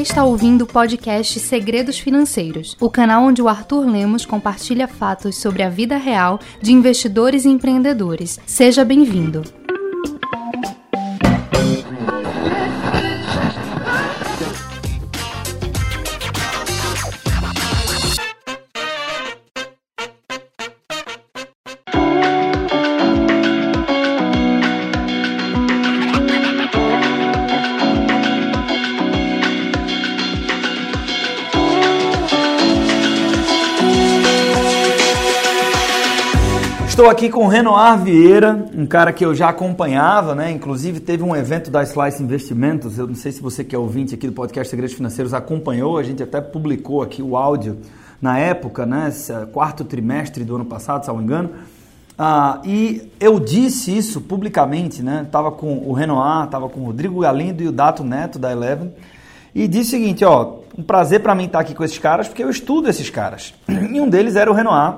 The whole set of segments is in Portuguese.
está ouvindo o podcast Segredos Financeiros, o canal onde o Arthur Lemos compartilha fatos sobre a vida real de investidores e empreendedores. Seja bem-vindo. Aqui com o Renoir Vieira, um cara que eu já acompanhava, né? Inclusive teve um evento da Slice Investimentos. Eu não sei se você que é ouvinte aqui do podcast Segredos Financeiros acompanhou, a gente até publicou aqui o áudio na época, né? Quarto trimestre do ano passado, se não me engano. Ah, e eu disse isso publicamente, né? Tava com o Renoir, tava com o Rodrigo Galindo e o Dato Neto da Eleven. E disse o seguinte, ó, um prazer para mim estar aqui com esses caras, porque eu estudo esses caras. E um deles era o Renoir.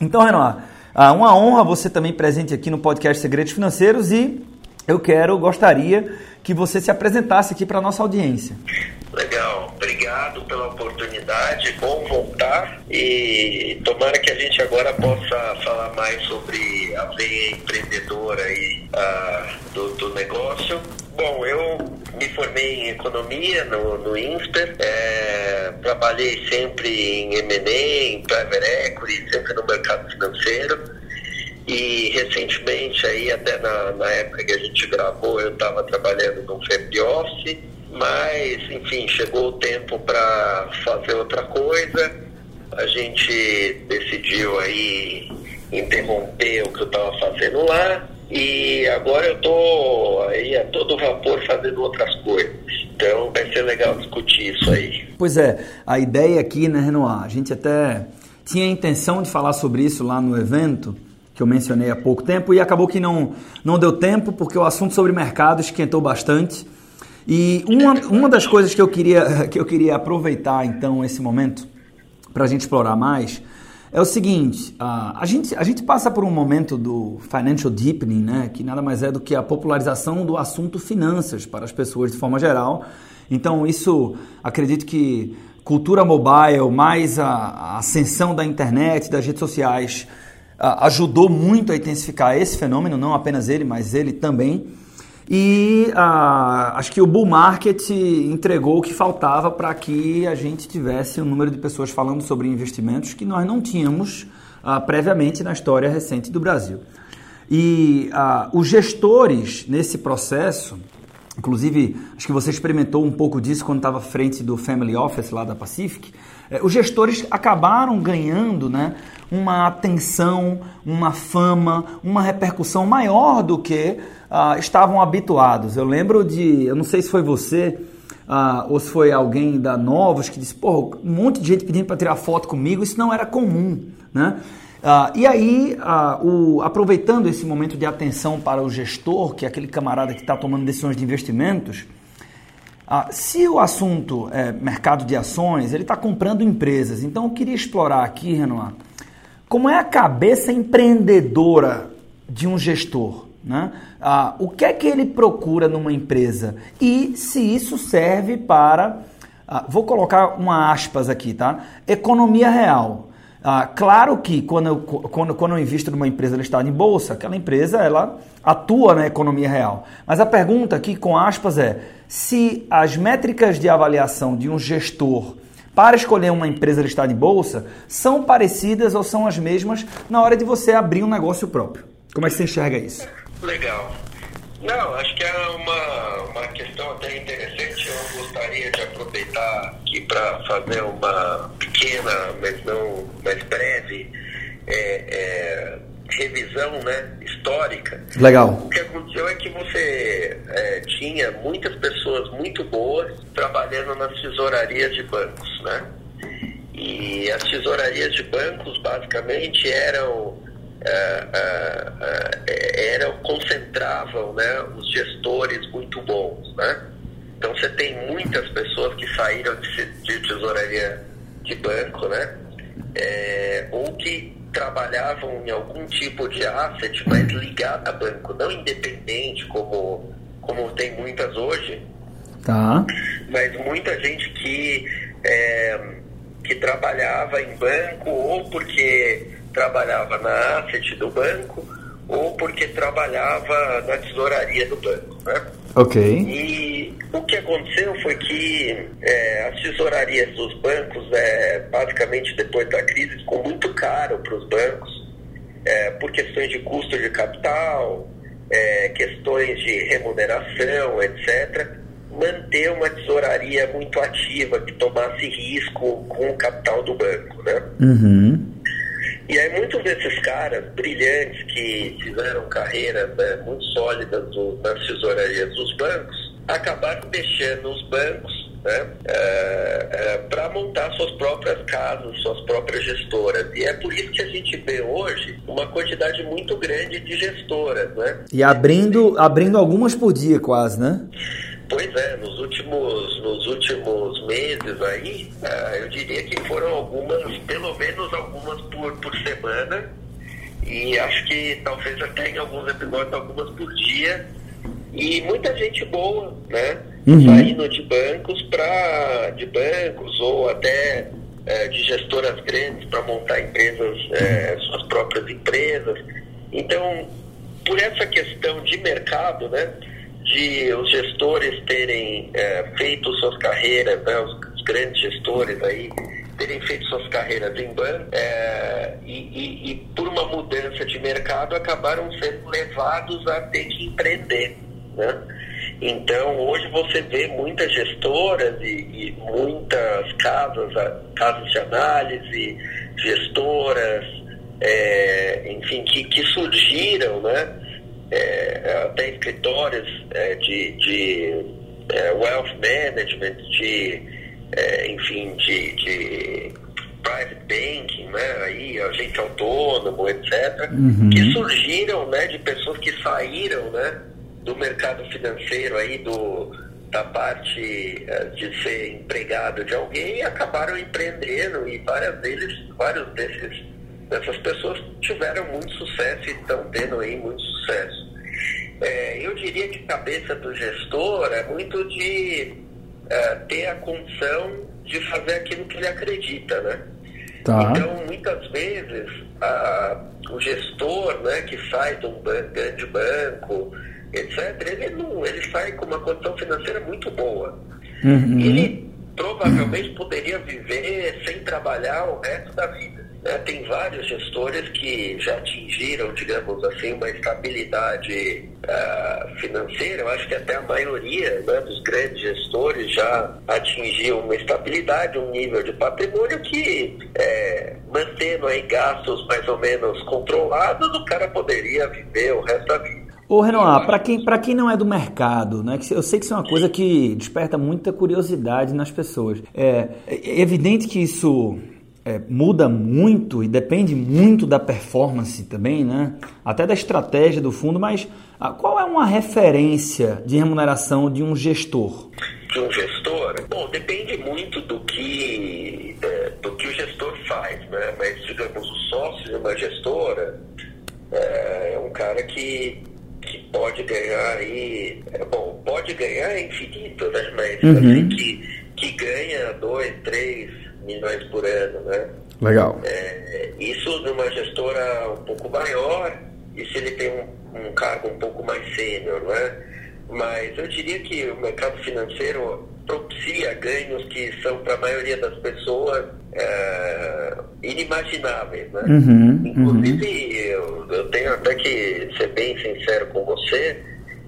Então, Renoir, ah, uma honra você também presente aqui no podcast Segredos Financeiros e eu quero, gostaria que você se apresentasse aqui para a nossa audiência. Legal, obrigado pela oportunidade, bom voltar e tomara que a gente agora possa falar mais sobre a veia empreendedora aí, uh, do, do negócio. Bom, eu me formei em economia no, no INSPER, é, trabalhei sempre em M&A, em private equity, sempre no mercado financeiro. E recentemente, aí até na, na época que a gente gravou, eu estava trabalhando no family office, mas enfim, chegou o tempo para fazer outra coisa. A gente decidiu aí interromper o que eu estava fazendo lá e agora eu tô aí a todo vapor fazendo outras coisas. Então vai ser legal discutir isso aí. Pois é, a ideia aqui, né, Renoir? A gente até tinha a intenção de falar sobre isso lá no evento que eu mencionei há pouco tempo e acabou que não, não deu tempo porque o assunto sobre mercado esquentou bastante. E uma, uma das coisas que eu queria, que eu queria aproveitar então esse momento para a gente explorar mais é o seguinte: a, a, gente, a gente passa por um momento do financial deepening, né, que nada mais é do que a popularização do assunto finanças para as pessoas de forma geral. Então, isso acredito que cultura mobile, mais a, a ascensão da internet, das redes sociais, ajudou muito a intensificar esse fenômeno, não apenas ele, mas ele também. E acho que o bull market entregou o que faltava para que a gente tivesse um número de pessoas falando sobre investimentos que nós não tínhamos previamente na história recente do Brasil. E os gestores nesse processo, inclusive acho que você experimentou um pouco disso quando estava à frente do Family Office lá da Pacific, é, os gestores acabaram ganhando né, uma atenção, uma fama, uma repercussão maior do que uh, estavam habituados. Eu lembro de, eu não sei se foi você uh, ou se foi alguém da Novos que disse, pô, um monte de gente pedindo para tirar foto comigo, isso não era comum, né? Uh, e aí, uh, o, aproveitando esse momento de atenção para o gestor, que é aquele camarada que está tomando decisões de investimentos, uh, se o assunto é mercado de ações, ele está comprando empresas. Então, eu queria explorar aqui, Renoir, como é a cabeça empreendedora de um gestor. Né? Ah, o que é que ele procura numa empresa e se isso serve para, ah, vou colocar uma aspas aqui, tá? Economia real. Ah, claro que quando eu, quando, quando eu invisto numa empresa listada em bolsa, aquela empresa ela atua na economia real. Mas a pergunta aqui com aspas é se as métricas de avaliação de um gestor para escolher uma empresa listada em bolsa são parecidas ou são as mesmas na hora de você abrir um negócio próprio. Como é que você enxerga isso? Legal. Não, acho que é uma, uma questão até interessante. Eu gostaria de aproveitar aqui para fazer uma pequena, mas não mais breve, é, é, revisão né, histórica. Legal. O que aconteceu é que você é, tinha muitas pessoas muito boas trabalhando nas tesourarias de bancos, né? E as tesourarias de bancos basicamente eram é, é, é, eram concentravam né, os gestores muito bons, né? Então você tem muitas pessoas que saíram de, de tesouraria de banco, né? É, ou que trabalhavam em algum tipo de asset, mas ligado a banco, não independente como, como tem muitas hoje, Tá. Mas muita gente que, é, que trabalhava em banco ou porque trabalhava na asset do banco ou porque trabalhava na tesouraria do banco, né? Ok. E o que aconteceu foi que é, as tesourarias dos bancos, é, basicamente depois da crise, ficou muito caro para os bancos, é, por questões de custo de capital, é, questões de remuneração, etc., manter uma tesouraria muito ativa, que tomasse risco com o capital do banco, né? Uhum. E aí muitos desses caras brilhantes que fizeram carreiras né, muito sólidas do, nas tesourarias dos bancos, acabaram deixando os bancos né, é, é, para montar suas próprias casas, suas próprias gestoras. E é por isso que a gente vê hoje uma quantidade muito grande de gestoras. Né? E abrindo, abrindo algumas por dia quase, né? Pois é, nos últimos, nos últimos meses aí, uh, eu diria que foram algumas, pelo menos algumas por, por semana, e acho que talvez até em alguns episódios, algumas por dia, e muita gente boa, né? Uhum. Saindo de bancos para de bancos ou até uh, de gestoras grandes para montar empresas, uh, suas próprias empresas. Então, por essa questão de mercado, né? de os gestores terem é, feito suas carreiras, né, os, os, grandes gestores aí terem feito suas carreiras em banco é, e, e, e, por uma mudança de mercado acabaram sendo levados a ter que empreender, né? Então hoje você vê muitas gestoras e, e muitas casas, casas de análise, gestoras, é, enfim, que, que surgiram, né? é, até escritórios é, de, de é, wealth management, de, é, enfim, de, de, private banking, né, aí, agente autônomo, etc., uhum. que surgiram né, de pessoas que saíram né, do mercado financeiro, aí, do, da parte é, de ser empregado de alguém acabaram empreendendo e várias deles, vários desses essas pessoas tiveram muito sucesso e estão tendo aí muito sucesso. É, eu diria que cabeça do gestor é muito de é, ter a condição de fazer aquilo que ele acredita, né? Tá. Então, muitas vezes, a, o gestor né, que sai de um ban grande banco, etc., ele, não, ele sai com uma condição financeira muito boa. Uhum. Ele provavelmente poderia viver sem trabalhar o resto da vida. Né? Tem vários gestores que já atingiram, digamos assim, uma estabilidade uh, financeira. Eu acho que até a maioria né, dos grandes gestores já atingiu uma estabilidade, um nível de patrimônio que, é, mantendo aí gastos mais ou menos controlados, o cara poderia viver o resto da vida. Ô Renoir, para quem, quem não é do mercado, né, eu sei que isso é uma coisa que desperta muita curiosidade nas pessoas. É, é evidente que isso é, muda muito e depende muito da performance também, né? Até da estratégia do fundo, mas ah, qual é uma referência de remuneração de um gestor? De um gestor? Bom, depende muito do que, é, do que o gestor faz, né? Mas, digamos, o sócio de uma gestora é, é um cara que, que pode ganhar aí, é, bom, pode ganhar infinito, né? Mas uhum. assim, que, que ganha dois, três milhões por ano, né? Legal. É, isso numa gestora um pouco maior e se ele tem um, um cargo um pouco mais sênior, né? Mas eu diria que o mercado financeiro propicia ganhos que são para a maioria das pessoas é, inimagináveis, né? Uhum, Inclusive, uhum. Eu, eu tenho até que ser bem sincero com você,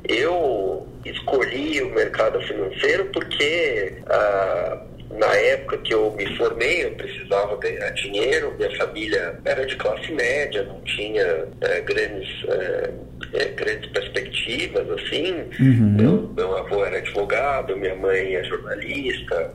eu escolhi o mercado financeiro porque ah, na época que eu me formei, eu precisava ganhar dinheiro, minha família era de classe média, não tinha é, grandes, é, é, grandes perspectivas, assim. Uhum. Meu, meu avô era advogado, minha mãe é jornalista,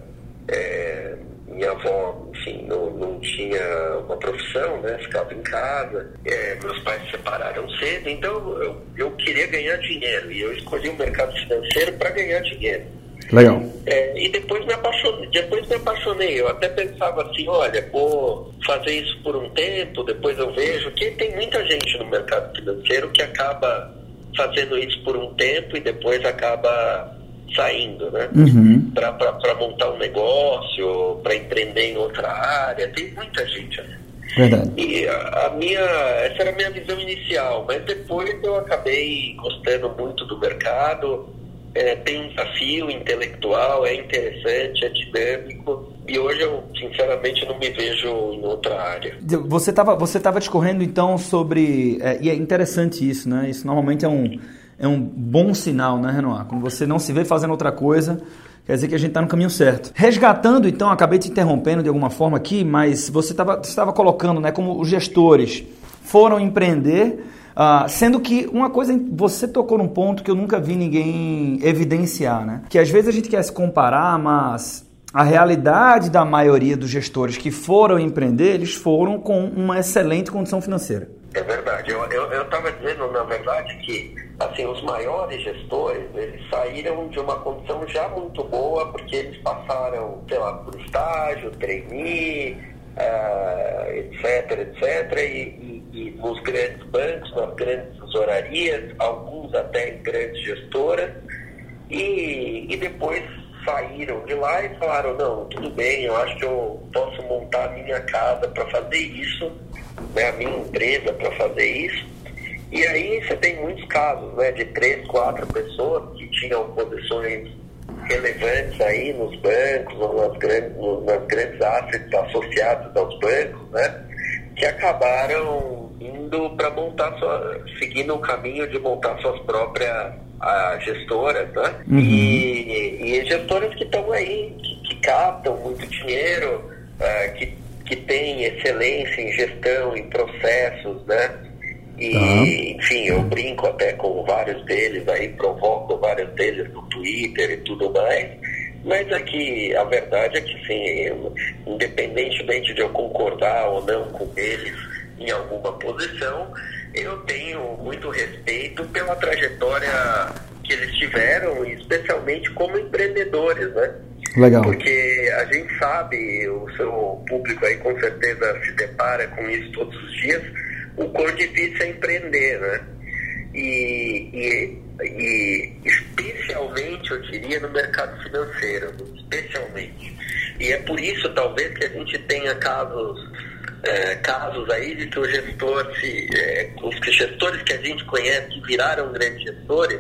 é, minha avó, enfim, não, não tinha uma profissão, né? Ficava em casa. É, meus pais se separaram cedo, então eu, eu queria ganhar dinheiro e eu escolhi o mercado financeiro para ganhar dinheiro. Legal. É, e depois me, apaixonei, depois me apaixonei. Eu até pensava assim, olha, vou fazer isso por um tempo, depois eu vejo que tem muita gente no mercado financeiro que acaba fazendo isso por um tempo e depois acaba saindo, né? Uhum. Para montar um negócio, para empreender em outra área. Tem muita gente assim. Verdade. E a, a, minha, essa era a minha visão inicial, mas depois eu acabei gostando muito do mercado. É, tem um desafio intelectual, é interessante, é dinâmico. E hoje eu, sinceramente, não me vejo em outra área. Você estava você tava discorrendo, então, sobre... É, e é interessante isso, né? Isso normalmente é um, é um bom sinal, né, Renoir? Quando você não se vê fazendo outra coisa, quer dizer que a gente está no caminho certo. Resgatando, então, acabei te interrompendo de alguma forma aqui, mas você estava colocando, né, como os gestores foram empreender, uh, sendo que uma coisa, você tocou num ponto que eu nunca vi ninguém evidenciar, né? Que às vezes a gente quer se comparar, mas a realidade da maioria dos gestores que foram empreender, eles foram com uma excelente condição financeira. É verdade. Eu estava dizendo, na verdade, que assim, os maiores gestores, eles saíram de uma condição já muito boa, porque eles passaram, sei lá, por estágio, trainee, uh, etc, etc, e, e, e, nos grandes bancos, nas grandes tesourarias, alguns até em grandes gestoras, e, e depois saíram de lá e falaram, não, tudo bem, eu acho que eu posso montar a minha casa para fazer isso, né, a minha empresa para fazer isso. E aí você tem muitos casos, né, de três, quatro pessoas que tinham posições relevantes aí nos bancos ou nas grandes, nas grandes assets associados aos bancos, né, que acabaram indo para montar sua, seguindo o caminho de montar suas próprias a gestoras, né? Uhum. E, e gestoras que estão aí, que, que, captam muito dinheiro, uh, que, que têm excelência em gestão, em processos, né? E, uhum. enfim, eu brinco até com vários deles aí, provoco vários deles no Twitter e tudo mais. Mas aqui a verdade é que sim, independentemente de eu concordar ou não com eles em alguma posição, eu tenho muito respeito pela trajetória que eles tiveram, especialmente como empreendedores, né? Legal. Porque a gente sabe, o seu público aí com certeza se depara com isso todos os dias, o quão difícil é empreender, né? E, e, e especialmente, eu diria, no mercado financeiro, especialmente. E é por isso, talvez, que a gente tenha casos é, casos aí de que o gestor, se, é, os gestores que a gente conhece que viraram grandes gestores,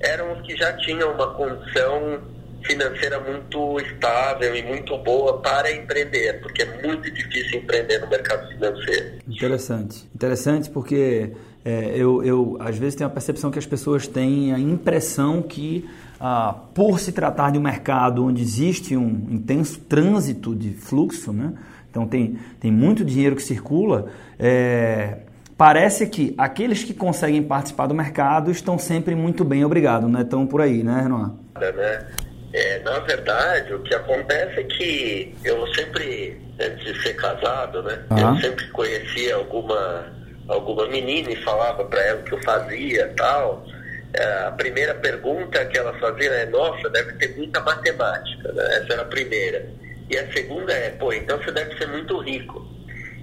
eram os que já tinham uma condição financeira muito estável e muito boa para empreender, porque é muito difícil empreender no mercado financeiro. Interessante. Interessante porque é, eu, eu, às vezes, tenho a percepção que as pessoas têm a impressão que, ah, por se tratar de um mercado onde existe um intenso trânsito de fluxo, né, então tem, tem muito dinheiro que circula. É, parece que aqueles que conseguem participar do mercado estão sempre muito bem, obrigado, né? Estão por aí, né, Renan? Né? É, na verdade, o que acontece é que eu sempre, antes de ser casado, né? Eu sempre conhecia alguma, alguma menina e falava para ela o que eu fazia tal. É, a primeira pergunta que ela fazia é, nossa, deve ter muita matemática, né? Essa era a primeira. E a segunda é, pô, então você deve ser muito rico.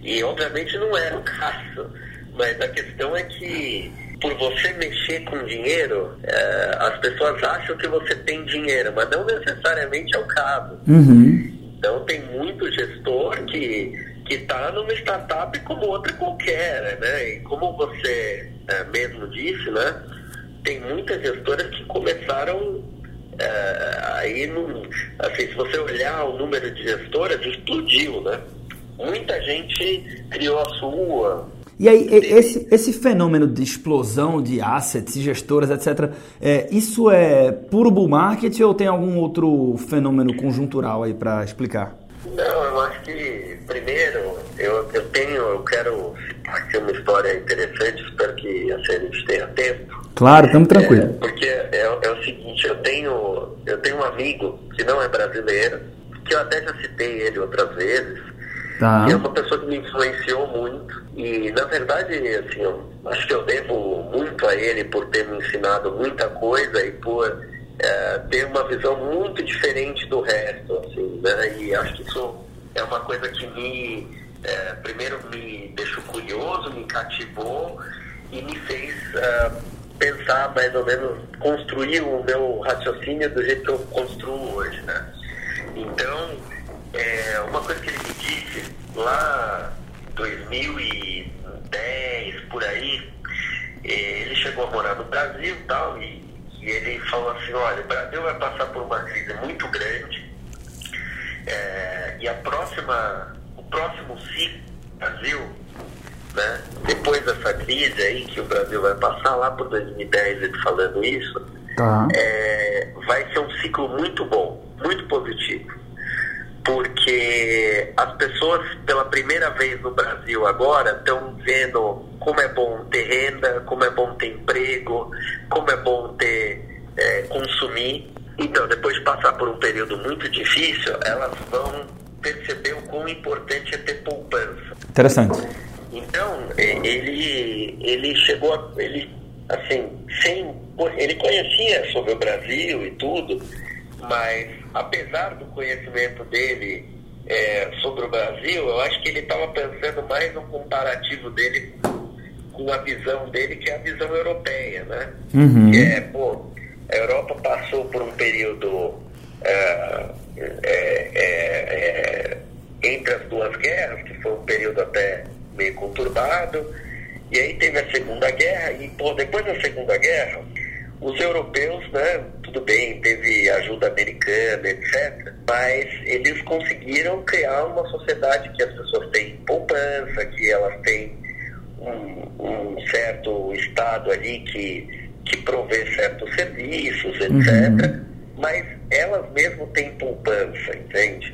E obviamente não era o caso, mas a questão é que por você mexer com dinheiro, é, as pessoas acham que você tem dinheiro, mas não necessariamente é o caso. Uhum. Então tem muito gestor que que está numa startup como outra qualquer, né? E como você é, mesmo disse, né? Tem muitas gestoras que começaram é, aí, não, assim, se você olhar o número de gestoras, explodiu, né? Muita gente criou a sua. E aí, esse, esse fenômeno de explosão de assets e gestoras, etc., é, isso é puro bull market ou tem algum outro fenômeno conjuntural aí para explicar? Não, eu acho que, primeiro, eu, eu tenho, eu quero aqui uma história interessante, espero que a gente tenha tempo. Claro, estamos tranquilos. É, porque é, é, o seguinte, eu tenho, eu tenho um amigo que não é brasileiro, que eu até já citei ele outras vezes, tá. que é uma pessoa que me influenciou muito. E, na verdade, assim, eu acho que eu devo muito a ele por ter me ensinado muita coisa e por é, ter uma visão muito diferente do resto, assim, né? E acho que isso é uma coisa que me, é, primeiro me deixou curioso, me cativou e me fez... Uh, pensar mais ou menos, construir o meu raciocínio do jeito que eu construo hoje, né? Então, é, uma coisa que ele me disse lá 2010, por aí, ele chegou a morar no Brasil e tal, e, e ele falou assim, olha, o Brasil vai passar por uma crise muito grande, é, e a próxima, o próximo ciclo do Brasil, né, depois dessa crise aí que o Brasil vai passar lá por 2010, ele falando isso, tá. é, vai ser um ciclo muito bom, muito positivo porque as pessoas pela primeira vez no Brasil agora estão vendo como é bom ter renda, como é bom ter emprego, como é bom ter é, consumir. Então, depois de passar por um período muito difícil, elas vão perceber o quão importante é ter poupança. Interessante. Então, ele, ele chegou, a, ele, assim, sem, ele conhecia sobre o Brasil e tudo, mas apesar do conhecimento dele é, sobre o Brasil, eu acho que ele estava pensando mais no comparativo dele com a visão dele, que é a visão europeia, né? Uhum. Que é, pô, a Europa passou por um período é, é, é, é entre as duas guerras, que foi um período até meio conturbado, e aí teve a Segunda Guerra, e pô, depois da Segunda Guerra, os europeus, né, tudo bem, teve ajuda americana, etc., mas eles conseguiram criar uma sociedade que as pessoas têm poupança, que elas têm um, um certo Estado ali que, que provê certos serviços, etc., uhum. mas elas mesmo têm poupança, entende?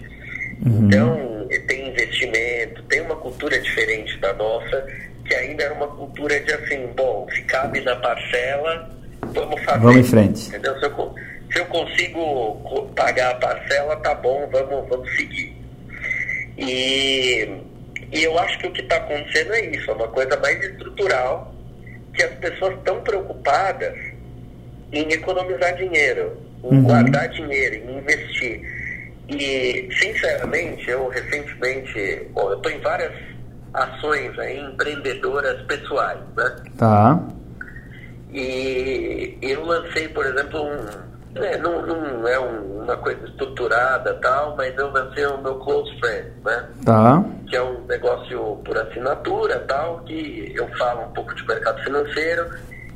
Uhum. Então, tem investimento, tem uma cultura diferente da nossa, que ainda era uma cultura de assim, bom, se cabe na parcela vamos fazer. Vamos em frente. Entendeu? Se eu, se eu consigo pagar a parcela, tá bom, vamos, vamos seguir. E, e eu acho que o que está acontecendo é isso, é uma coisa mais estrutural, que as pessoas estão preocupadas em economizar dinheiro, em uhum. guardar dinheiro, em investir. E, sinceramente, eu recentemente, bom, eu estou em várias ações aí, empreendedoras pessoais, né? Tá. E eu lancei, por exemplo, um. É, não, não é um, uma coisa estruturada tal, mas eu lancei o meu Close Friend, né? Tá. Que é um negócio por assinatura tal, que eu falo um pouco de mercado financeiro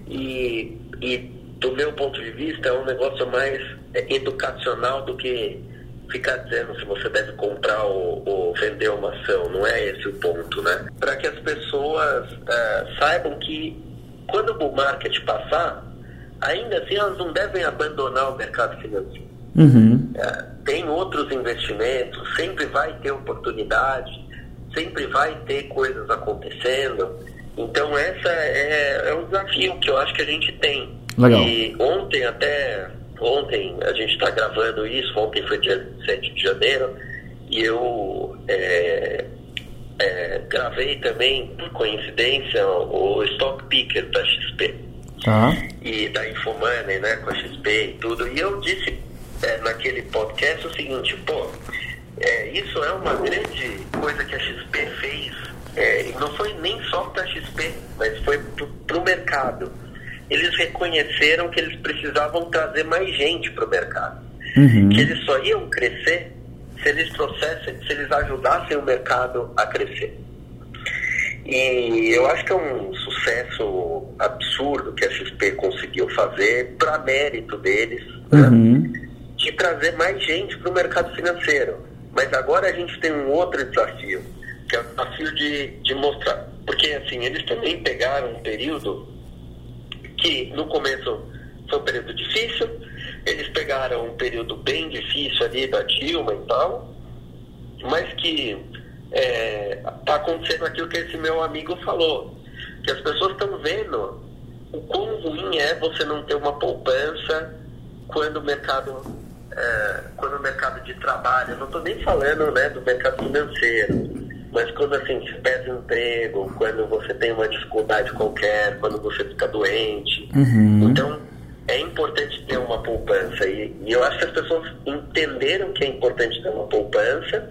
e, e do meu ponto de vista é um negócio mais educacional do que ficar dizendo se você deve comprar ou, ou, vender uma ação, não é esse o ponto, né? Para que as pessoas uh, saibam que quando o bull market passar, ainda assim elas não devem abandonar o mercado financeiro. Uhum. É, tem outros investimentos, sempre vai ter oportunidade, sempre vai ter coisas acontecendo. Então essa é, é um desafio que eu acho que a gente tem. Legal. E ontem até, ontem a gente está gravando isso, ontem foi dia 7 de janeiro, e eu é, é, gravei também, por coincidência, o Stock Picker da XP. Tá. E da Infomoney, né, com a XP e tudo. E eu disse é, naquele podcast o seguinte, pô, é, isso é uma grande coisa que a XP fez. É, não foi nem só para a XP, mas foi para o mercado. Eles reconheceram que eles precisavam trazer mais gente para o mercado. Uhum. Que eles só iam crescer se eles trouxessem, se eles ajudassem o mercado a crescer. E eu acho que é um sucesso absurdo que a XP conseguiu fazer para mérito deles, né? uhum. né? de trazer mais gente para o mercado financeiro. Mas agora a gente tem um outro desafio, que é o desafio de, de mostrar. Porque assim, eles também pegaram um período que no começo foi um período difícil, eles pegaram um período bem difícil ali da Dilma e tal, mas que está é, tá acontecendo aquilo que esse meu amigo falou, que as pessoas estão vendo o quão ruim é você não ter uma poupança quando o mercado é, quando o mercado de trabalho, eu não estou nem falando né, do mercado financeiro, mas quando assim se perde um emprego, quando você tem uma dificuldade qualquer, quando você fica doente. Uhum. Então é importante ter uma poupança. E, e, eu acho que as pessoas entenderam que é importante ter uma poupança.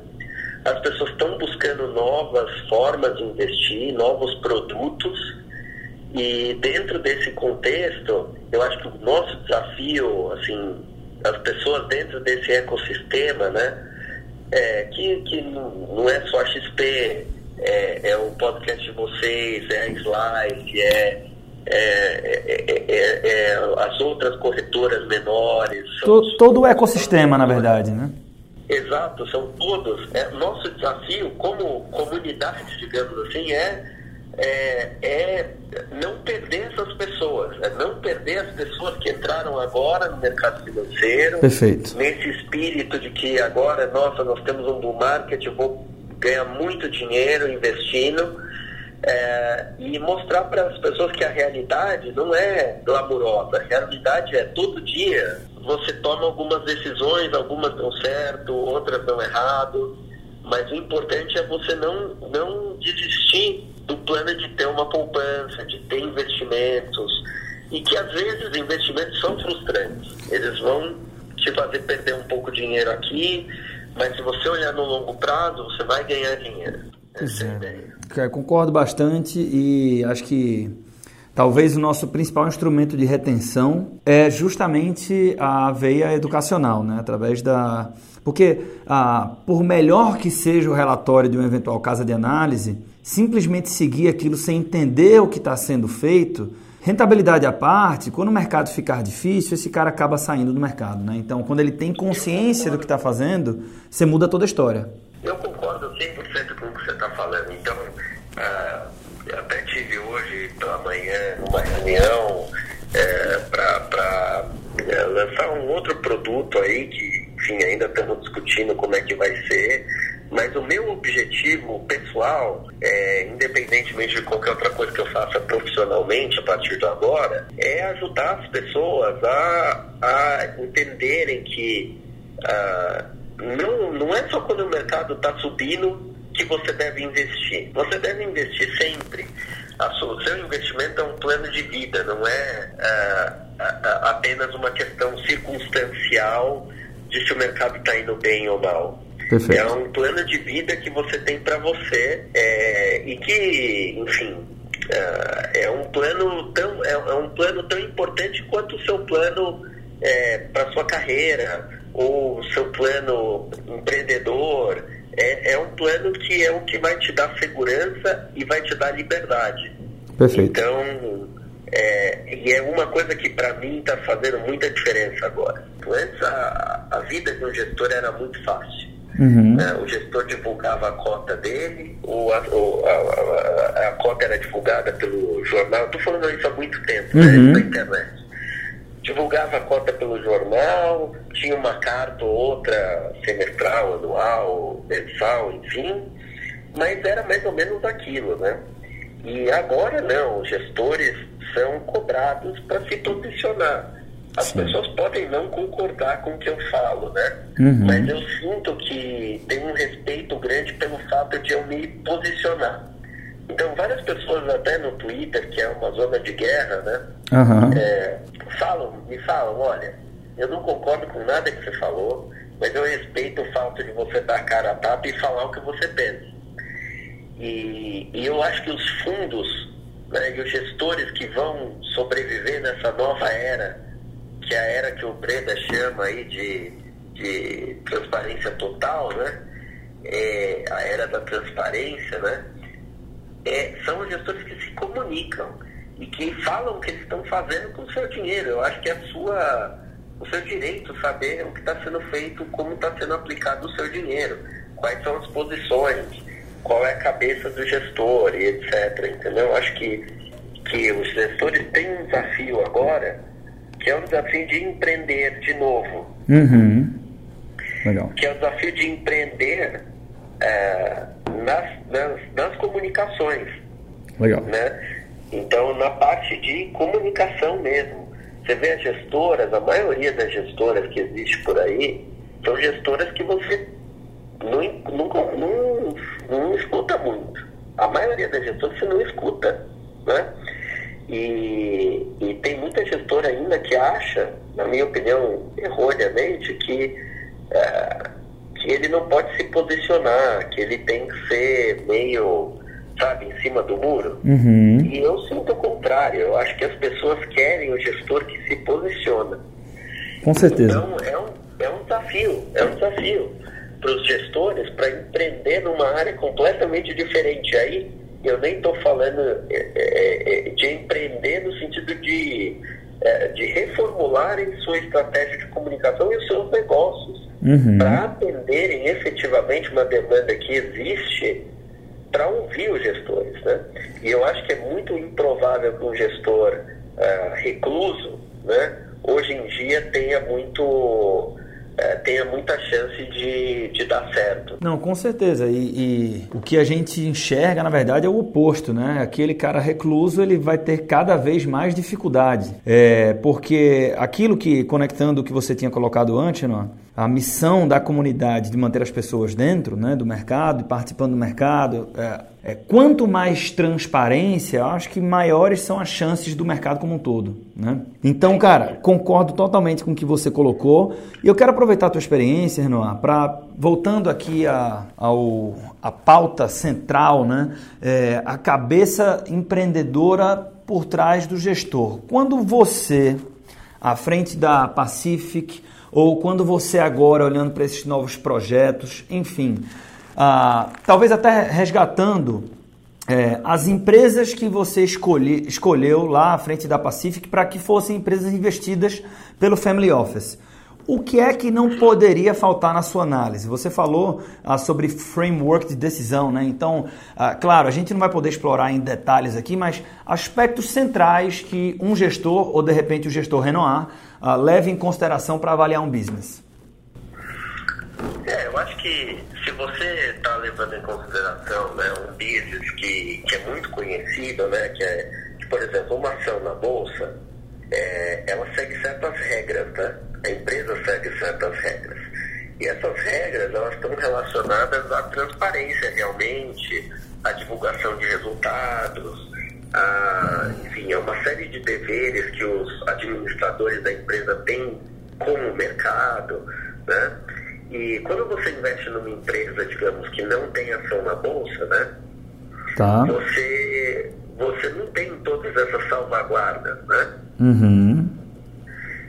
As pessoas estão buscando novas formas de investir, novos produtos. E dentro desse contexto, eu acho que o nosso desafio, assim, as pessoas dentro desse ecossistema, né, é, que, que não é só a XP, é, é o podcast de vocês, é a Slice, é, é, é, as outras corretoras menores. Todo, todo o ecossistema, na verdade, né? Exato, são todos. nosso desafio como comunidade, digamos assim, é é, é, não perder essas pessoas, é não perder as pessoas que entraram agora no mercado financeiro, Perfeito. nesse espírito de que agora, nossa, nós temos um bull market, eu vou ganhar muito dinheiro investindo, é, e mostrar para as pessoas que a realidade não é glamurosa, a realidade é todo dia você toma algumas decisões, algumas dão certo, outras dão errado, mas o importante é você não, não desistir do plano de ter uma poupança, de ter investimentos, e que às vezes investimentos são frustrantes. Eles vão te fazer perder um pouco de dinheiro aqui, mas se você olhar no longo prazo, você vai ganhar dinheiro. Essa é ideia. É, concordo bastante e acho que talvez o nosso principal instrumento de retenção é justamente a veia educacional, né? através da. Porque, ah, por melhor que seja o relatório de uma eventual casa de análise, simplesmente seguir aquilo sem entender o que está sendo feito, rentabilidade à parte, quando o mercado ficar difícil, esse cara acaba saindo do mercado. Né? Então, quando ele tem consciência do que está fazendo, você muda toda a história. Eu concordo 100% com o que você está falando. Então, eu até tive hoje pela manhã uma reunião é, para é, lançar um outro produto aí que, enfim, ainda estamos discutindo como é que vai ser mas o meu objetivo pessoal, é, independentemente de qualquer outra coisa que eu faça profissionalmente a partir de agora, é ajudar as pessoas a, a entenderem que uh, não, não é só quando o mercado está subindo que você deve investir. Você deve investir sempre. O seu investimento é um plano de vida, não é uh, uh, apenas uma questão circunstancial de se o mercado está indo bem ou mal. Perfeito. É um plano de vida que você tem para você é, e que, enfim, é, um plano tão é, é, um plano tão importante quanto o seu plano é, para sua carreira ou seu plano empreendedor. É, é um plano que é o que vai te dar segurança e vai te dar liberdade. Perfeito. Então, é, e é uma coisa que para mim está fazendo muita diferença agora. Antes a, a vida de um gestor era muito fácil. Uhum. Né? O gestor divulgava a cota dele, ou a, ou a, a, a, cota era divulgada pelo jornal. Estou falando isso há muito tempo, né, uhum. né, na internet. Divulgava a cota pelo jornal, tinha uma carta ou outra semestral, anual, mensal, enfim, mas era mais ou menos aquilo, né? E agora não, os gestores são cobrados para se posicionar. As Sim. pessoas podem não concordar com o que eu falo, né? Uhum. Mas eu sinto que tem um respeito grande pelo fato de eu me posicionar. Então, várias pessoas até no Twitter, que é uma zona de guerra, né? Uhum. É, falam, me falam, olha, eu não concordo com nada que você falou, mas eu respeito o fato de você dar cara a tapa e falar o que você pensa. E, e eu acho que os fundos né, e os gestores que vão sobreviver nessa nova era que é a era que o Breda chama aí de, de transparência total, né? É, a era da transparência, né? É, são os gestores que se comunicam e que falam o que eles estão fazendo com o seu dinheiro. Eu acho que é a sua, o seu direito saber o que está sendo feito, como está sendo aplicado o seu dinheiro, quais são as posições, qual é a cabeça do gestor e etc. Entendeu? Eu acho que, que os gestores têm um desafio agora que é o desafio de empreender de novo. Uhum. Legal. Que é o desafio de empreender é, nas, nas, nas, comunicações. Legal. Né? Então, na parte de comunicação mesmo. Você vê as gestoras, a maioria das gestoras que existe por aí, são gestoras que você não, não, não, não escuta muito. A maioria das gestoras você não escuta. Né? E, e tem muita gestora ainda que acha, na minha opinião, erroneamente, que, é, que ele não pode se posicionar, que ele tem que ser meio sabe, em cima do muro. Uhum. E eu sinto o contrário. Eu acho que as pessoas querem o gestor que se posiciona. Com certeza. Então é um, é um desafio, é um desafio para os gestores para empreender numa área completamente diferente. Aí eu nem estou falando é, é, é, de empreender no sentido de, é, de reformularem sua estratégia de comunicação e os seus negócios Uhum. para atenderem efetivamente uma demanda que existe para ouvir os gestores. Né? E eu acho que é muito improvável que um gestor ah, recluso, né, hoje em dia, tenha muito eh, tenha muita chance de, de dar certo. Não, com certeza. E, e o que a gente enxerga, na verdade, é o oposto, né? Aquele cara recluso, ele vai ter cada vez mais dificuldade. É, porque aquilo que, conectando o que você tinha colocado antes, não, a missão da comunidade de manter as pessoas dentro né, do mercado, participando do mercado, é, é, quanto mais transparência, eu acho que maiores são as chances do mercado como um todo. Né? Então, cara, concordo totalmente com o que você colocou. E eu quero aproveitar a tua experiência, Renoir, para, voltando aqui a, ao, a pauta central, né? É, a cabeça empreendedora por trás do gestor. Quando você, à frente da Pacific, ou quando você agora olhando para esses novos projetos, enfim, ah, talvez até resgatando é, as empresas que você escolhe, escolheu lá à frente da Pacific para que fossem empresas investidas pelo Family Office. O que é que não poderia faltar na sua análise? Você falou ah, sobre framework de decisão, né? Então, ah, claro, a gente não vai poder explorar em detalhes aqui, mas aspectos centrais que um gestor, ou de repente o gestor Renoir, ah, leve em consideração para avaliar um business. É, eu acho que se você está levando em consideração né, um business que, que é muito conhecido, né, que é, que, por exemplo, uma ação na bolsa, é, ela segue certas regras, né? A empresa segue certas regras. E essas regras, elas estão relacionadas à transparência realmente, à divulgação de resultados, a, enfim, é uma série de deveres que os administradores da empresa têm com o mercado, né? E quando você investe numa empresa, digamos, que não tem ação na bolsa, né? Tá. Você, você não tem todas essas salvaguardas, né? Uhum.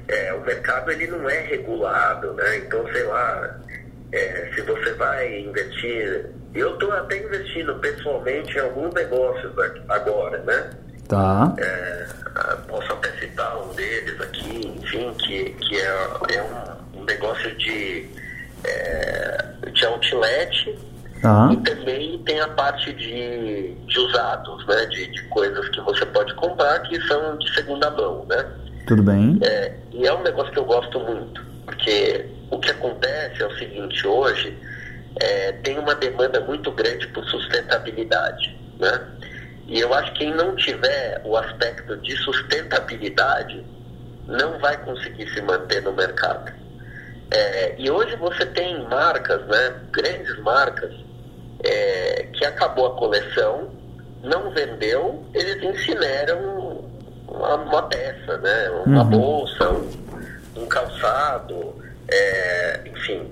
É, o mercado ele não é regulado, né? Então, sei lá, é, se você vai investir, eu estou até investindo pessoalmente em alguns negócios agora, né? Tá. É, posso até citar um deles aqui, enfim, que, que é, é um, um negócio de, é, de outlet Tá. e também tem a parte de, de usados, né? De, de coisas que você pode comprar que são de segunda mão, né? Tudo bem. É, e é um negócio que eu gosto muito, porque o que acontece é o seguinte, hoje é, tem uma demanda muito grande por sustentabilidade, né? E eu acho que quem não tiver o aspecto de sustentabilidade não vai conseguir se manter no mercado. É, e hoje você tem marcas, né, grandes marcas, é, que acabou a coleção, não vendeu, eles incineram uma, uma peça, né, uma Uhum. bolsa, um, um calçado, é, enfim.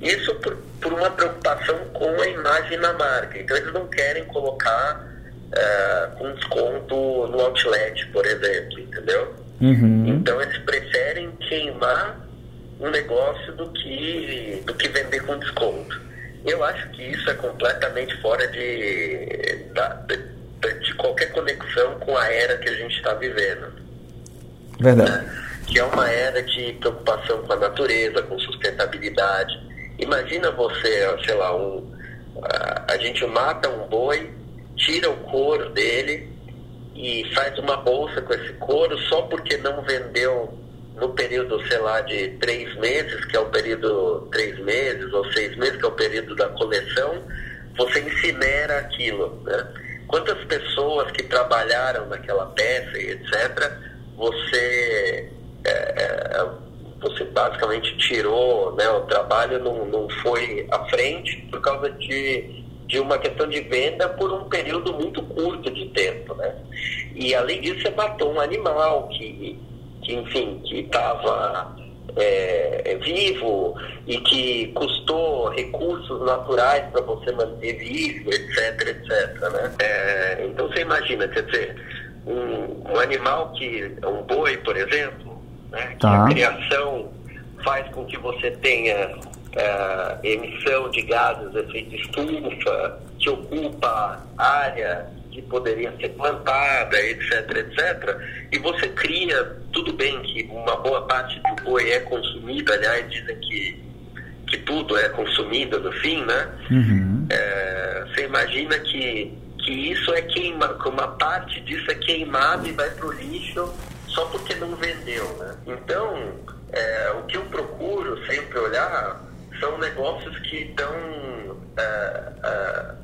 Isso por, por uma preocupação com a imagem na marca. Então eles não querem colocar é, com desconto no outlet, por exemplo, entendeu? Uhum. Então eles preferem queimar um negócio do que, do que vender com desconto. Eu acho que isso é completamente fora de, de, de qualquer conexão com a era que a gente está vivendo. Verdade. Que é uma era de preocupação com a natureza, com sustentabilidade. Imagina você, sei lá, um, a, a gente mata um boi, tira o couro dele e faz uma bolsa com esse couro só porque não vendeu no período, sei lá, de três meses, que é o período três meses, ou seis meses, que é o período da coleção, você incinera aquilo, né? Quantas pessoas que trabalharam naquela peça e etc., você, é, é, você basicamente tirou, né? O trabalho não, não foi à frente por causa de, de uma questão de venda por um período muito curto de tempo, né? E além disso, você matou um animal que, que enfim, que estava é, é vivo e que custou recursos naturais para você manter vivo, etc, etc. Né? É, então você imagina, quer dizer, um, um, animal que, um boi, por exemplo, né, tá. que a criação faz com que você tenha é, emissão de gases de efeito estufa, que ocupa área que poderia ser plantada, etc, etc. E você cria, tudo bem que uma boa parte do boi é consumida, aliás, dizem que, que tudo é consumido no fim, né? Uhum. É, você imagina que, que isso é queimado, que uma parte disso é queimado e vai para o lixo só porque não vendeu, né? Então, é, o que eu procuro sempre olhar são negócios que estão... É, é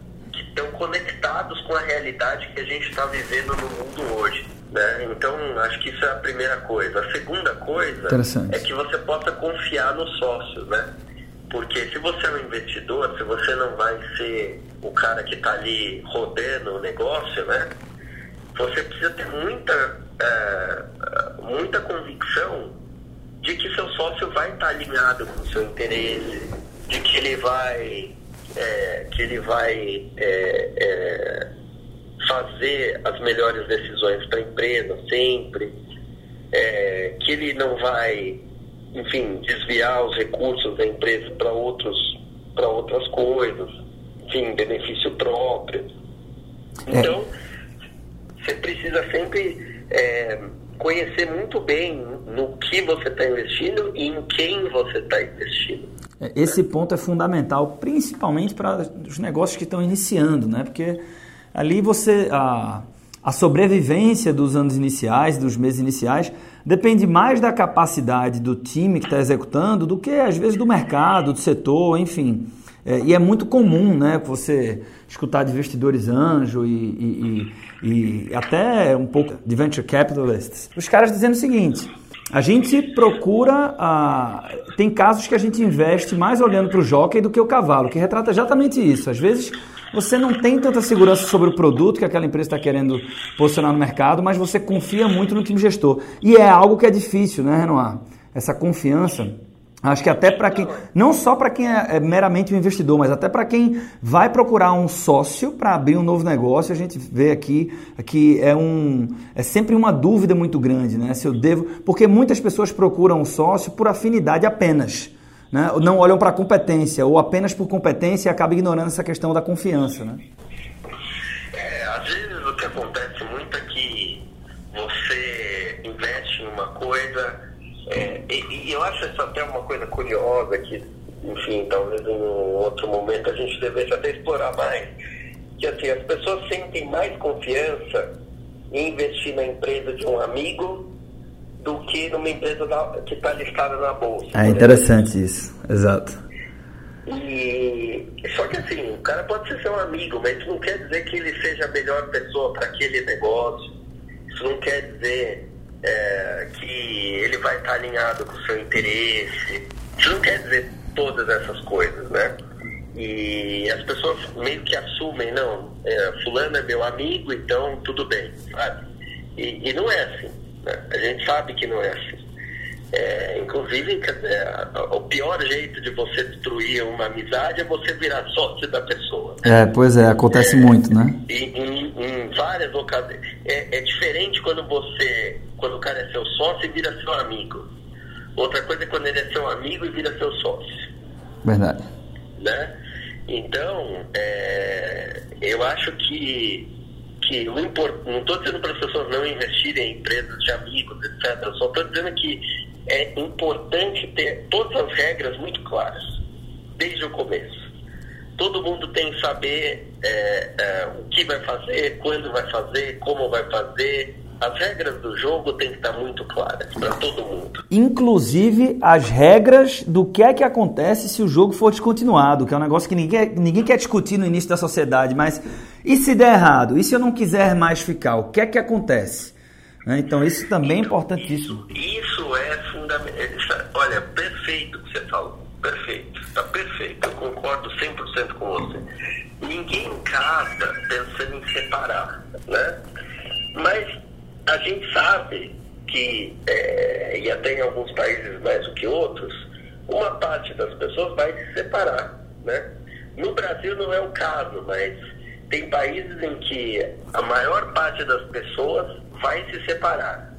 estão conectados com a realidade que a gente está vivendo no mundo hoje. Né? Então, acho que isso é a primeira coisa. A segunda coisa é que você possa confiar no sócio, né? Porque se você é um investidor, se você não vai ser o cara que está ali rodando o negócio, né? Você precisa ter muita, é, muita convicção de que seu sócio vai estar tá alinhado com o seu interesse, de que ele vai é, que ele vai é, é, fazer as melhores decisões para a empresa sempre, é, que ele não vai, enfim, desviar os recursos da empresa para outros para outras coisas, enfim, benefício próprio. É. Então, você precisa sempre conhecer muito bem no que você está investindo e em quem você está investindo. É, esse ponto é fundamental, principalmente para os negócios que estão iniciando, né? Porque ali você a, a sobrevivência dos anos iniciais, dos meses iniciais, depende mais da capacidade do time que está executando do que às vezes do mercado, do setor, enfim. É, e é muito comum, né? Você escutar de investidores anjo e, e, e, e até um pouco de venture capitalists, os caras dizendo o seguinte: a gente procura. A... Tem casos que a gente investe mais olhando para o jockey do que o cavalo, que retrata exatamente isso. Às vezes você não tem tanta segurança sobre o produto que aquela empresa está querendo posicionar no mercado, mas você confia muito no time gestor. E é algo que é difícil, né, Renoir? Essa confiança Acho que até para quem, não só para quem é, é, meramente um investidor, mas até para quem vai procurar um sócio para abrir um novo negócio, a gente vê aqui que é um é sempre uma dúvida muito grande, né? Se eu devo, porque muitas pessoas procuram um sócio por afinidade apenas, né? Não olham para competência ou apenas por competência e acabam ignorando essa questão da confiança, né? É, às vezes o que acontece muito é que você investe em uma coisa é, e, e, eu acho isso até uma coisa curiosa que, enfim, talvez em um outro momento a gente devesse até explorar mais. Que assim, as pessoas sentem mais confiança em investir na empresa de um amigo do que numa empresa da, que está listada na bolsa. É interessante isso, exato. E só que assim, o cara pode ser seu amigo, mas isso não quer dizer que ele seja a melhor pessoa para aquele negócio. Isso não quer dizer é, que ele vai estar alinhado com o seu interesse. Isso não quer dizer todas essas coisas, né? E as pessoas meio que assumem, não, é, fulano é meu amigo, então tudo bem, sabe? E, e não é assim, né? A gente sabe que não é assim. É, inclusive, o pior jeito de você destruir uma amizade é você virar sócio da pessoa. É, pois é, acontece é, muito, né? Em, em, em várias ocasiões. É, é, diferente quando você, quando o cara é seu sócio e vira seu amigo. Outra coisa é quando ele é seu amigo e vira seu sócio. Verdade. Né? Então, é, eu acho que que o import... não estou dizendo para as pessoas não investirem em empresas de amigos, etc. Eu só estou dizendo que é importante ter todas as regras muito claras, desde o começo. Todo mundo tem que saber é, é, o que vai fazer, quando vai fazer, como vai fazer. As regras do jogo têm que estar muito claras para todo mundo. Inclusive as regras do que é que acontece se o jogo for descontinuado, que é um negócio que ninguém, ninguém quer discutir no início da sociedade, mas e se der errado? E se eu não quiser mais ficar? O que é que acontece? Né? Então isso também é importantíssimo. Isso fundamental. É, perfeito o que você falou. Perfeito. Está perfeito. Eu concordo 100% com você. Ninguém casa pensando em separar, né? Mas a gente sabe que, é, e até em alguns países mais do que outros, uma parte das pessoas vai se separar. Né? No Brasil não é o caso, mas tem países em que a maior parte das pessoas vai se separar.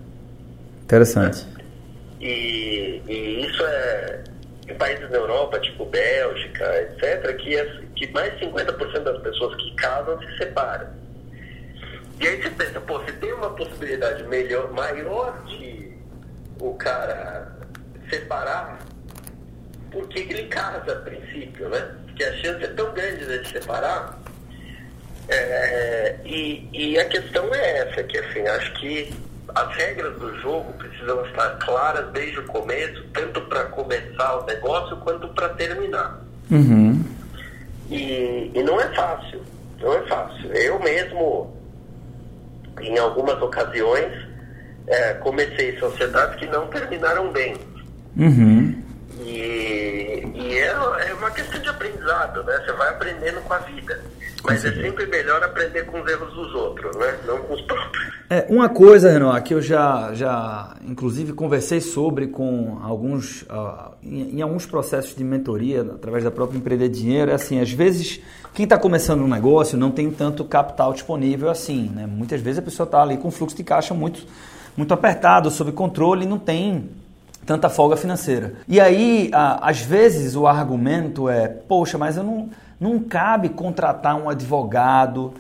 Interessante. E, e isso é em países da Europa, tipo Bélgica, etc., que, é, que mais de 50% das pessoas que casam se separam. E aí você pensa, pô, se tem uma possibilidade melhor, maior de o cara separar, por que ele casa a princípio, né? Porque a chance é tão grande de separar. É, e, e a questão é essa, que assim, acho que as regras do jogo precisam estar claras desde o começo, tanto para começar o negócio quanto para terminar. Uhum. E, e não é fácil, não é fácil. Eu mesmo, em algumas ocasiões, é, comecei sociedades que não terminaram bem. Uhum. E, e é, é uma questão de aprendizado, né? Você vai aprendendo com a vida. Mas é sempre melhor aprender com os erros dos outros, né? Não com os próprios. É, uma coisa, Renan, que eu já, já inclusive conversei sobre com alguns, uh, em, em, alguns processos de mentoria, através da própria Empreender Dinheiro, é assim, às vezes quem está começando um negócio não tem tanto capital disponível assim, né? Muitas vezes a pessoa está ali com fluxo de caixa muito, muito apertado, sob controle e não tem tanta folga financeira. E aí, uh, às vezes o argumento é, poxa, mas eu não não cabe contratar um advogado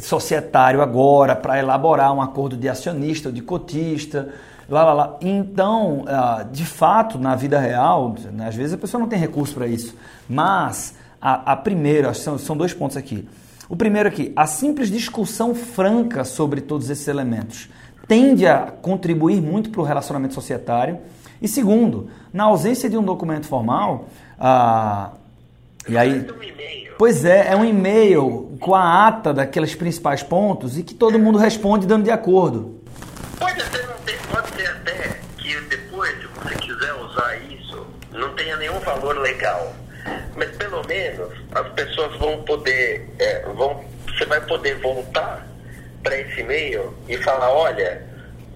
societário agora para elaborar um acordo de acionista ou de cotista. Lá, lá, lá. Então, ah, de fato, na vida real, né, às vezes a pessoa não tem recurso para isso. Mas a, a primeira, são, são dois pontos aqui. O primeiro aqui, a simples discussão franca sobre todos esses elementos tende a contribuir muito para o relacionamento societário. E segundo, na ausência de um documento formal, ah, e aí, pois é, é um e-mail com a ata daqueles principais pontos e que todo mundo responde dando de acordo. Pode ser, pode ser até que depois, se você quiser usar isso, não tenha nenhum valor legal. Mas pelo menos as pessoas vão poder, é, vão, você vai poder voltar para esse e-mail e falar, olha,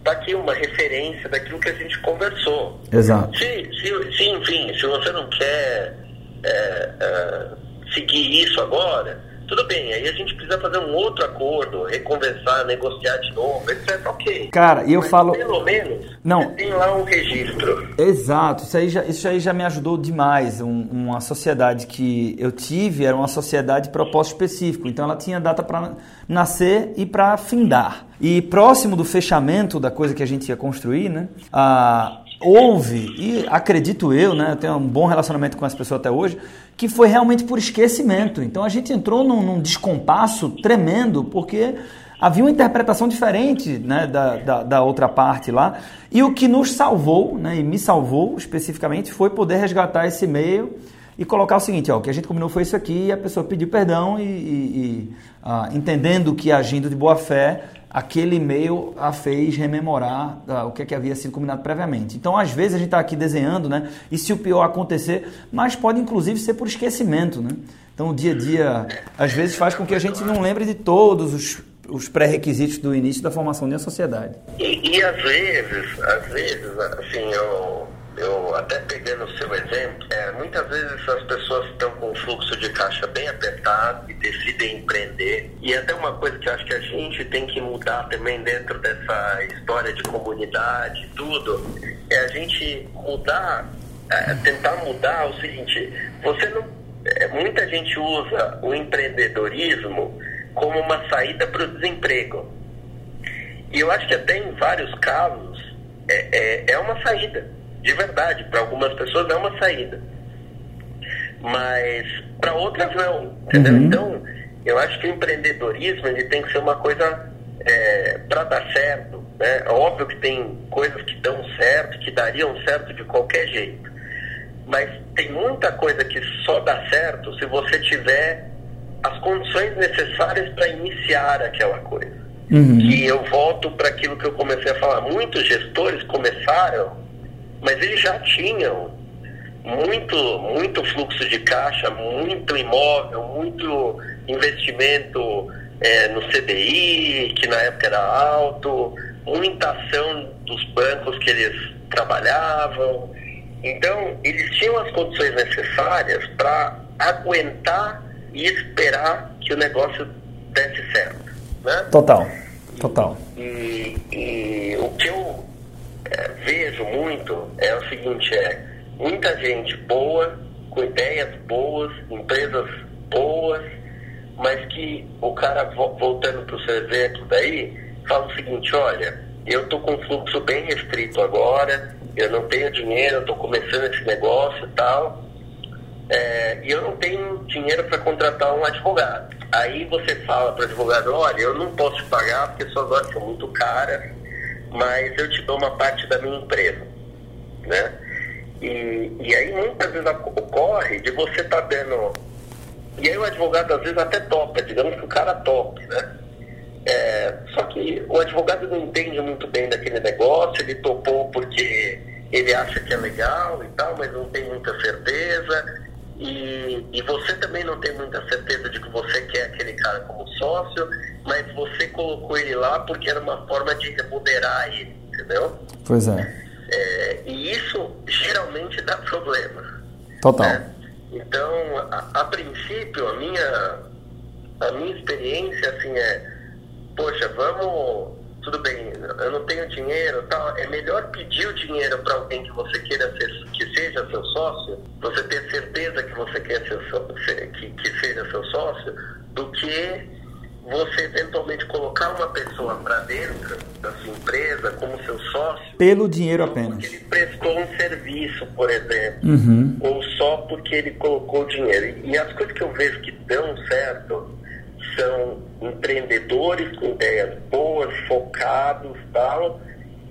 tá aqui uma referência daquilo que a gente conversou. Exato. Se, se, se enfim, se você não quer é, é, seguir isso agora, tudo bem, aí a gente precisa fazer um outro acordo, reconversar, negociar de novo, etc. Ok. Cara, e eu Mas falo. Pelo menos não. tem lá um registro. Exato, isso aí já, isso aí já me ajudou demais. Um, uma sociedade que eu tive era uma sociedade de propósito específico, então ela tinha data para nascer e para findar. E próximo do fechamento da coisa que a gente ia construir, né? A, houve, e acredito eu, né, eu tenho um bom relacionamento com essa pessoa até hoje, que foi realmente por esquecimento. Então a gente entrou num, num descompasso tremendo, porque havia uma interpretação diferente né, da, da, da, outra parte lá. E o que nos salvou, né, e me salvou especificamente, foi poder resgatar esse e-mail e colocar o seguinte: ó, o que a gente combinou foi isso aqui, e a pessoa pediu perdão e, e, e ah, entendendo que agindo de boa fé, aquele e-mail a fez rememorar uh, o que, é que havia sido combinado previamente. Então, às vezes, a gente está aqui desenhando, né? E se o pior acontecer, mas pode inclusive ser por esquecimento, né? Então, o dia a dia, às vezes, faz com que a gente não lembre de todos os, os pré-requisitos do início da formação de uma sociedade. E, e às vezes, às vezes, assim, eu eu até pegando o seu exemplo, é, muitas vezes as pessoas estão com o fluxo de caixa bem apertado e decidem empreender. E até uma coisa que acho que a gente tem que mudar também dentro dessa história de comunidade, tudo, é a gente mudar, é, tentar mudar o seguinte, você não. É, muita gente usa o empreendedorismo como uma saída para o desemprego. E eu acho que até em vários casos é, é, é uma saída de verdade. Para algumas pessoas é uma saída. Mas para outras não. Entendeu? Uhum. Então, eu acho que o empreendedorismo ele tem que ser uma coisa é, para dar certo. Né? É óbvio que tem coisas que dão certo, que dariam certo de qualquer jeito. Mas tem muita coisa que só dá certo se você tiver as condições necessárias para iniciar aquela coisa. Uhum. E eu volto para aquilo que eu comecei a falar. Muitos gestores começaram mas eles já tinham muito, muito fluxo de caixa, muito imóvel, muito investimento é, no CDI, que na época era alto, muita ação dos bancos que eles trabalhavam. Então, eles tinham as condições necessárias para aguentar e esperar que o negócio desse certo. Né? Total, total. E, e o que eu é, vejo muito é o seguinte, é muita gente boa, com ideias boas, empresas boas, mas que o cara, voltando para o seu exemplo daí, fala o seguinte, olha, eu estou com um fluxo bem restrito agora, eu não tenho dinheiro, estou começando esse negócio e tal, é, e eu não tenho dinheiro para contratar um advogado. Aí você fala para o advogado, olha, eu não posso te pagar porque suas horas são muito caras, mas eu te dou uma parte da minha empresa, né? E, e aí muitas vezes ocorre de você estar tá dando... E aí o advogado às vezes até topa, digamos que o cara tope, né? É, só que o advogado não entende muito bem daquele negócio, ele topou porque ele acha que é legal e tal, mas não tem muita certeza. E, e você também não tem muita certeza de que você quer aquele cara como sócio, mas você colocou ele lá porque era uma forma de remunerar ele, entendeu? Pois é. é e isso geralmente dá problema. Total. Né? Então, a, a, princípio, a minha, a minha experiência assim é, poxa, vamos tudo bem, eu não tenho dinheiro tal, é melhor pedir o dinheiro para alguém que você queira ser, que seja seu sócio, você ter certeza que você quer ser, que, que seja seu sócio, do que você eventualmente colocar uma pessoa para dentro da sua empresa como seu sócio. Pelo dinheiro apenas. Porque ele prestou um serviço, por exemplo. Uhum. Ou só porque ele colocou dinheiro. E as coisas que eu vejo que dão certo são empreendedores com ideias boas, focados, tal,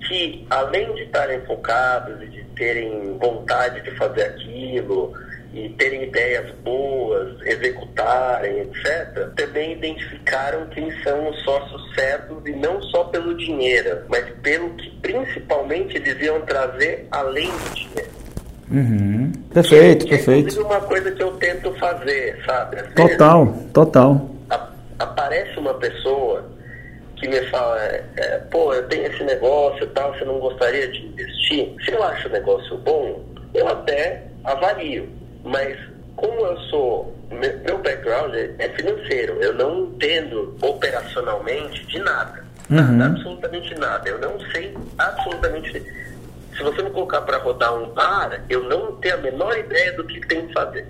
que além de estarem focados e de terem vontade de fazer aquilo e terem ideias boas, executarem, etc., também identificaram quem são os sócios certos e não só pelo dinheiro, mas pelo que principalmente eles iam trazer além do dinheiro. Uhum. Perfeito, que é, perfeito. É uma coisa que eu tento fazer, sabe? total, total aparece uma pessoa que me fala, é, é, pô, eu tenho esse negócio e tal, você não gostaria de investir? Se eu acho o negócio bom, eu até avalio. Mas como eu sou, meu background é financeiro, eu não entendo operacionalmente de nada. Uhum. Absolutamente nada. Eu não sei absolutamente. Se você me colocar para rodar um bar, eu não tenho a menor ideia do que tem que fazer.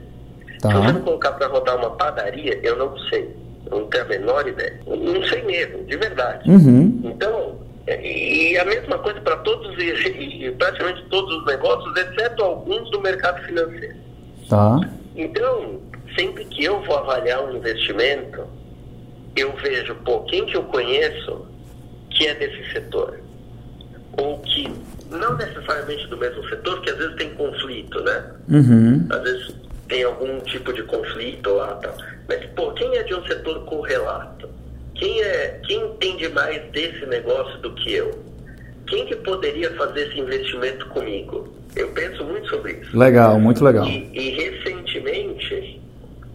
Tá. Se você me colocar para rodar uma padaria, eu não sei não tenho a menor ideia. Não sei mesmo, de verdade. Uhum. Então, e a mesma coisa para todos e praticamente todos os negócios, exceto alguns do mercado financeiro. Tá. Então, sempre que eu vou avaliar um investimento, eu vejo, pô, quem que eu conheço que é desse setor? Ou que não necessariamente do mesmo setor, que às vezes tem conflito, né? Uhum. Às vezes tem algum tipo de conflito lá, tal. Mas, pô, quem é de um setor correlato? Quem, é, quem entende mais desse negócio do que eu? Quem que poderia fazer esse investimento comigo? Eu penso muito sobre isso. Legal, muito legal. E, e recentemente,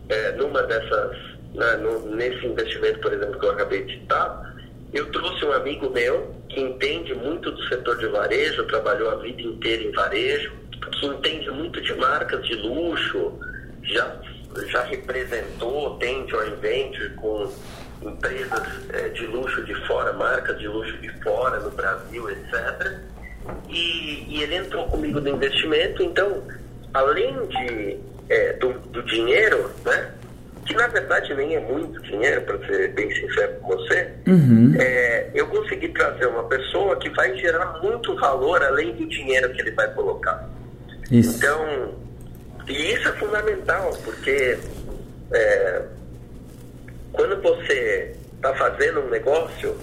é, numa dessas, né, no, nesse investimento, por exemplo, que eu acabei de citar, eu trouxe um amigo meu que entende muito do setor de varejo, trabalhou a vida inteira em varejo, que entende muito de marcas de luxo, já já representou, tem joint venture com empresas é, de luxo de fora, marcas de luxo de fora, no Brasil, etc. E, e ele entrou comigo no investimento, então, além de, é, do, do dinheiro, né? que na verdade nem é muito dinheiro, para ser bem sincero com você, uhum. é, eu consegui trazer uma pessoa que vai gerar muito valor além do dinheiro que ele vai colocar. Isso. Então, e isso é fundamental, porque é, quando você está fazendo um negócio,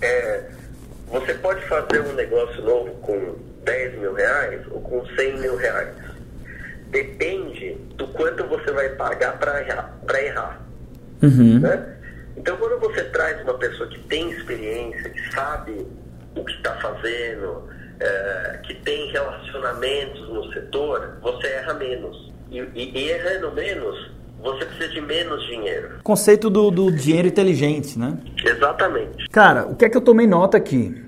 é, você pode fazer um negócio novo com 10 mil reais ou com 100 mil reais. Depende do quanto você vai pagar para errar. Pra errar uhum. né? Então, quando você traz uma pessoa que tem experiência, que sabe o que está fazendo, é, que tem relacionamentos no setor, você erra menos. E, e, e, errando menos, você precisa de menos dinheiro. Conceito do, do dinheiro inteligente, né? Exatamente. Cara, o que é que eu tomei nota aqui?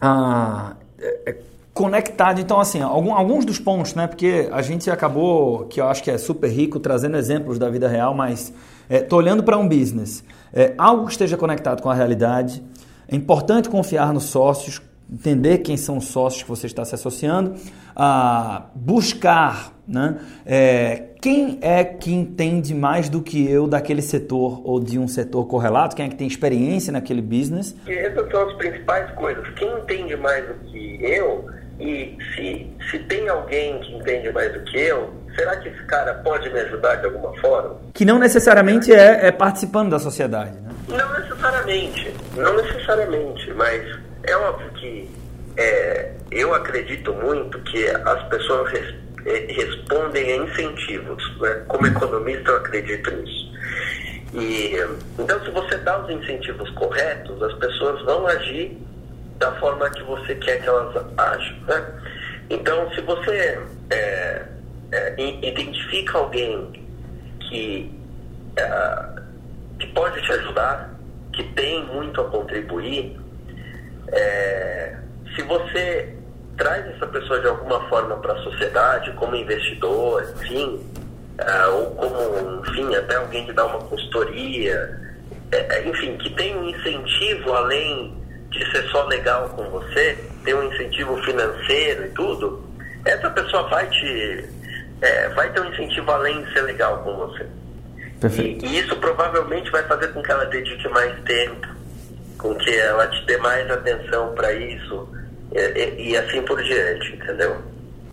Ah, é, é conectado. Então, assim, algum, alguns dos pontos, né? Porque a gente acabou, que eu acho que é super rico, trazendo exemplos da vida real, mas estou é, olhando para um business. É, algo que esteja conectado com a realidade. É importante confiar nos sócios, entender quem são os sócios que você está se associando, a buscar né, é, quem é que entende mais do que eu daquele setor ou de um setor correlato, quem é que tem experiência naquele business. Essas são as principais coisas. Quem entende mais do que eu e se, se tem alguém que entende mais do que eu, será que esse cara pode me ajudar de alguma forma? Que não necessariamente é, é participando da sociedade, né? Não necessariamente, não necessariamente, mas é óbvio que é, eu acredito muito que as pessoas res, é, respondem a incentivos. Né? Como economista, eu acredito nisso. E, então, se você dá os incentivos corretos, as pessoas vão agir da forma que você quer que elas ajam. Né? Então, se você é, é, identifica alguém que, é, que pode te ajudar, que tem muito a contribuir, é, se você traz essa pessoa de alguma forma para a sociedade, como investidor, enfim, uh, ou como, enfim, até alguém que dá uma consultoria, é, é, enfim, que tem um incentivo além de ser só legal com você, tem um incentivo financeiro e tudo, essa pessoa vai te. É, vai ter um incentivo além de ser legal com você. E, e isso provavelmente vai fazer com que ela dedique mais tempo, com que ela te dê mais atenção para isso e, e, assim por diante, entendeu?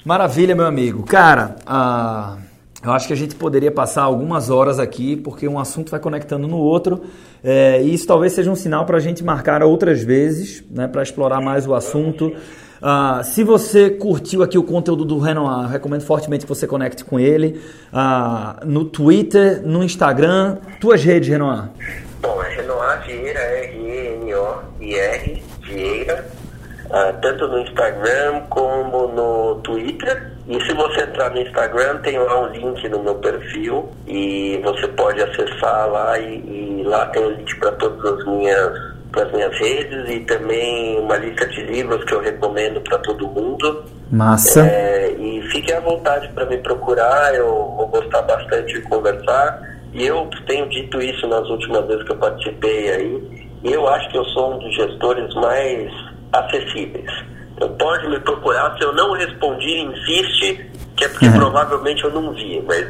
Maravilha, meu amigo. Cara, ah, eu acho que a gente poderia passar algumas horas aqui, porque um assunto vai conectando no outro, é, e isso talvez seja um sinal para a gente marcar outras vezes, né, para explorar mais o assunto. Ah, se você curtiu aqui o conteúdo do Renoir, eu recomendo fortemente que você conecte com ele ah, no Twitter, no Instagram, tuas redes, Renoir. Bom, é Renoir Vieira, R-E-N-O-I-R, Vieira, uh, tanto no Instagram como no Twitter. E se você entrar no Instagram, tem lá um link no meu perfil e você pode acessar lá e, e lá tem o link para todas as minhas para as minhas redes e também uma lista de livros que eu recomendo para todo mundo. Massa. É, e fique à vontade para me procurar, eu vou gostar bastante de conversar. E eu tenho dito isso nas últimas vezes que eu participei aí. E eu acho que eu sou um dos gestores mais acessíveis. Então pode me procurar, se eu não respondi, insiste, que é porque uhum. provavelmente eu não vi, mas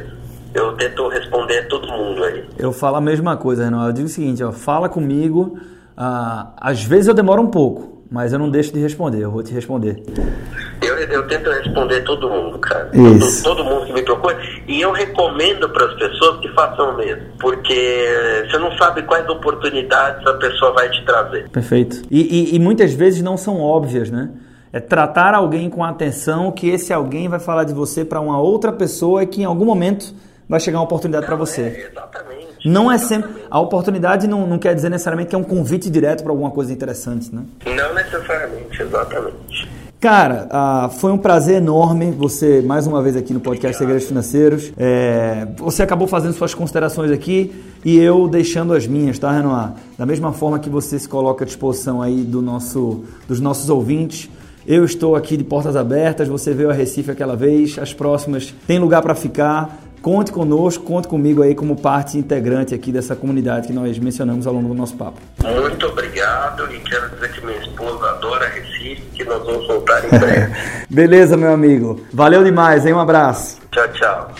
eu tento responder a todo mundo aí. Eu falo a mesma coisa, Renan. Eu digo o seguinte, ó, fala comigo. Ah, às vezes eu demoro um pouco, mas eu não deixo de responder, eu vou te responder. Eu, eu tento responder todo mundo, cara. Isso. Todo, todo mundo que me procura. E eu recomendo para as pessoas que façam mesmo. Porque você não sabe quais oportunidades a pessoa vai te trazer. Perfeito. E, e, e muitas vezes não são óbvias, né? É tratar alguém com atenção que esse alguém vai falar de você para uma outra pessoa e que em algum momento vai chegar uma oportunidade para você. É, exatamente. Não é sempre. A oportunidade não, não quer dizer necessariamente que é um convite direto para alguma coisa interessante, né? Não necessariamente, exatamente. Cara, ah, foi um prazer enorme você mais uma vez aqui no podcast Segredos Financeiros. É, você acabou fazendo suas considerações aqui e eu deixando as minhas, tá, Renoir? Da mesma forma que você se coloca à disposição aí do nosso, dos nossos ouvintes. Eu estou aqui de portas abertas, você veio a Recife aquela vez, as próximas tem lugar para ficar. Conte conosco, conte comigo aí como parte integrante aqui dessa comunidade que nós mencionamos ao longo do nosso papo. Muito obrigado e quero dizer que minha esposa adora Recife, que nós vamos voltar em breve. Beleza, meu amigo. Valeu demais, hein? Um abraço. Tchau, tchau.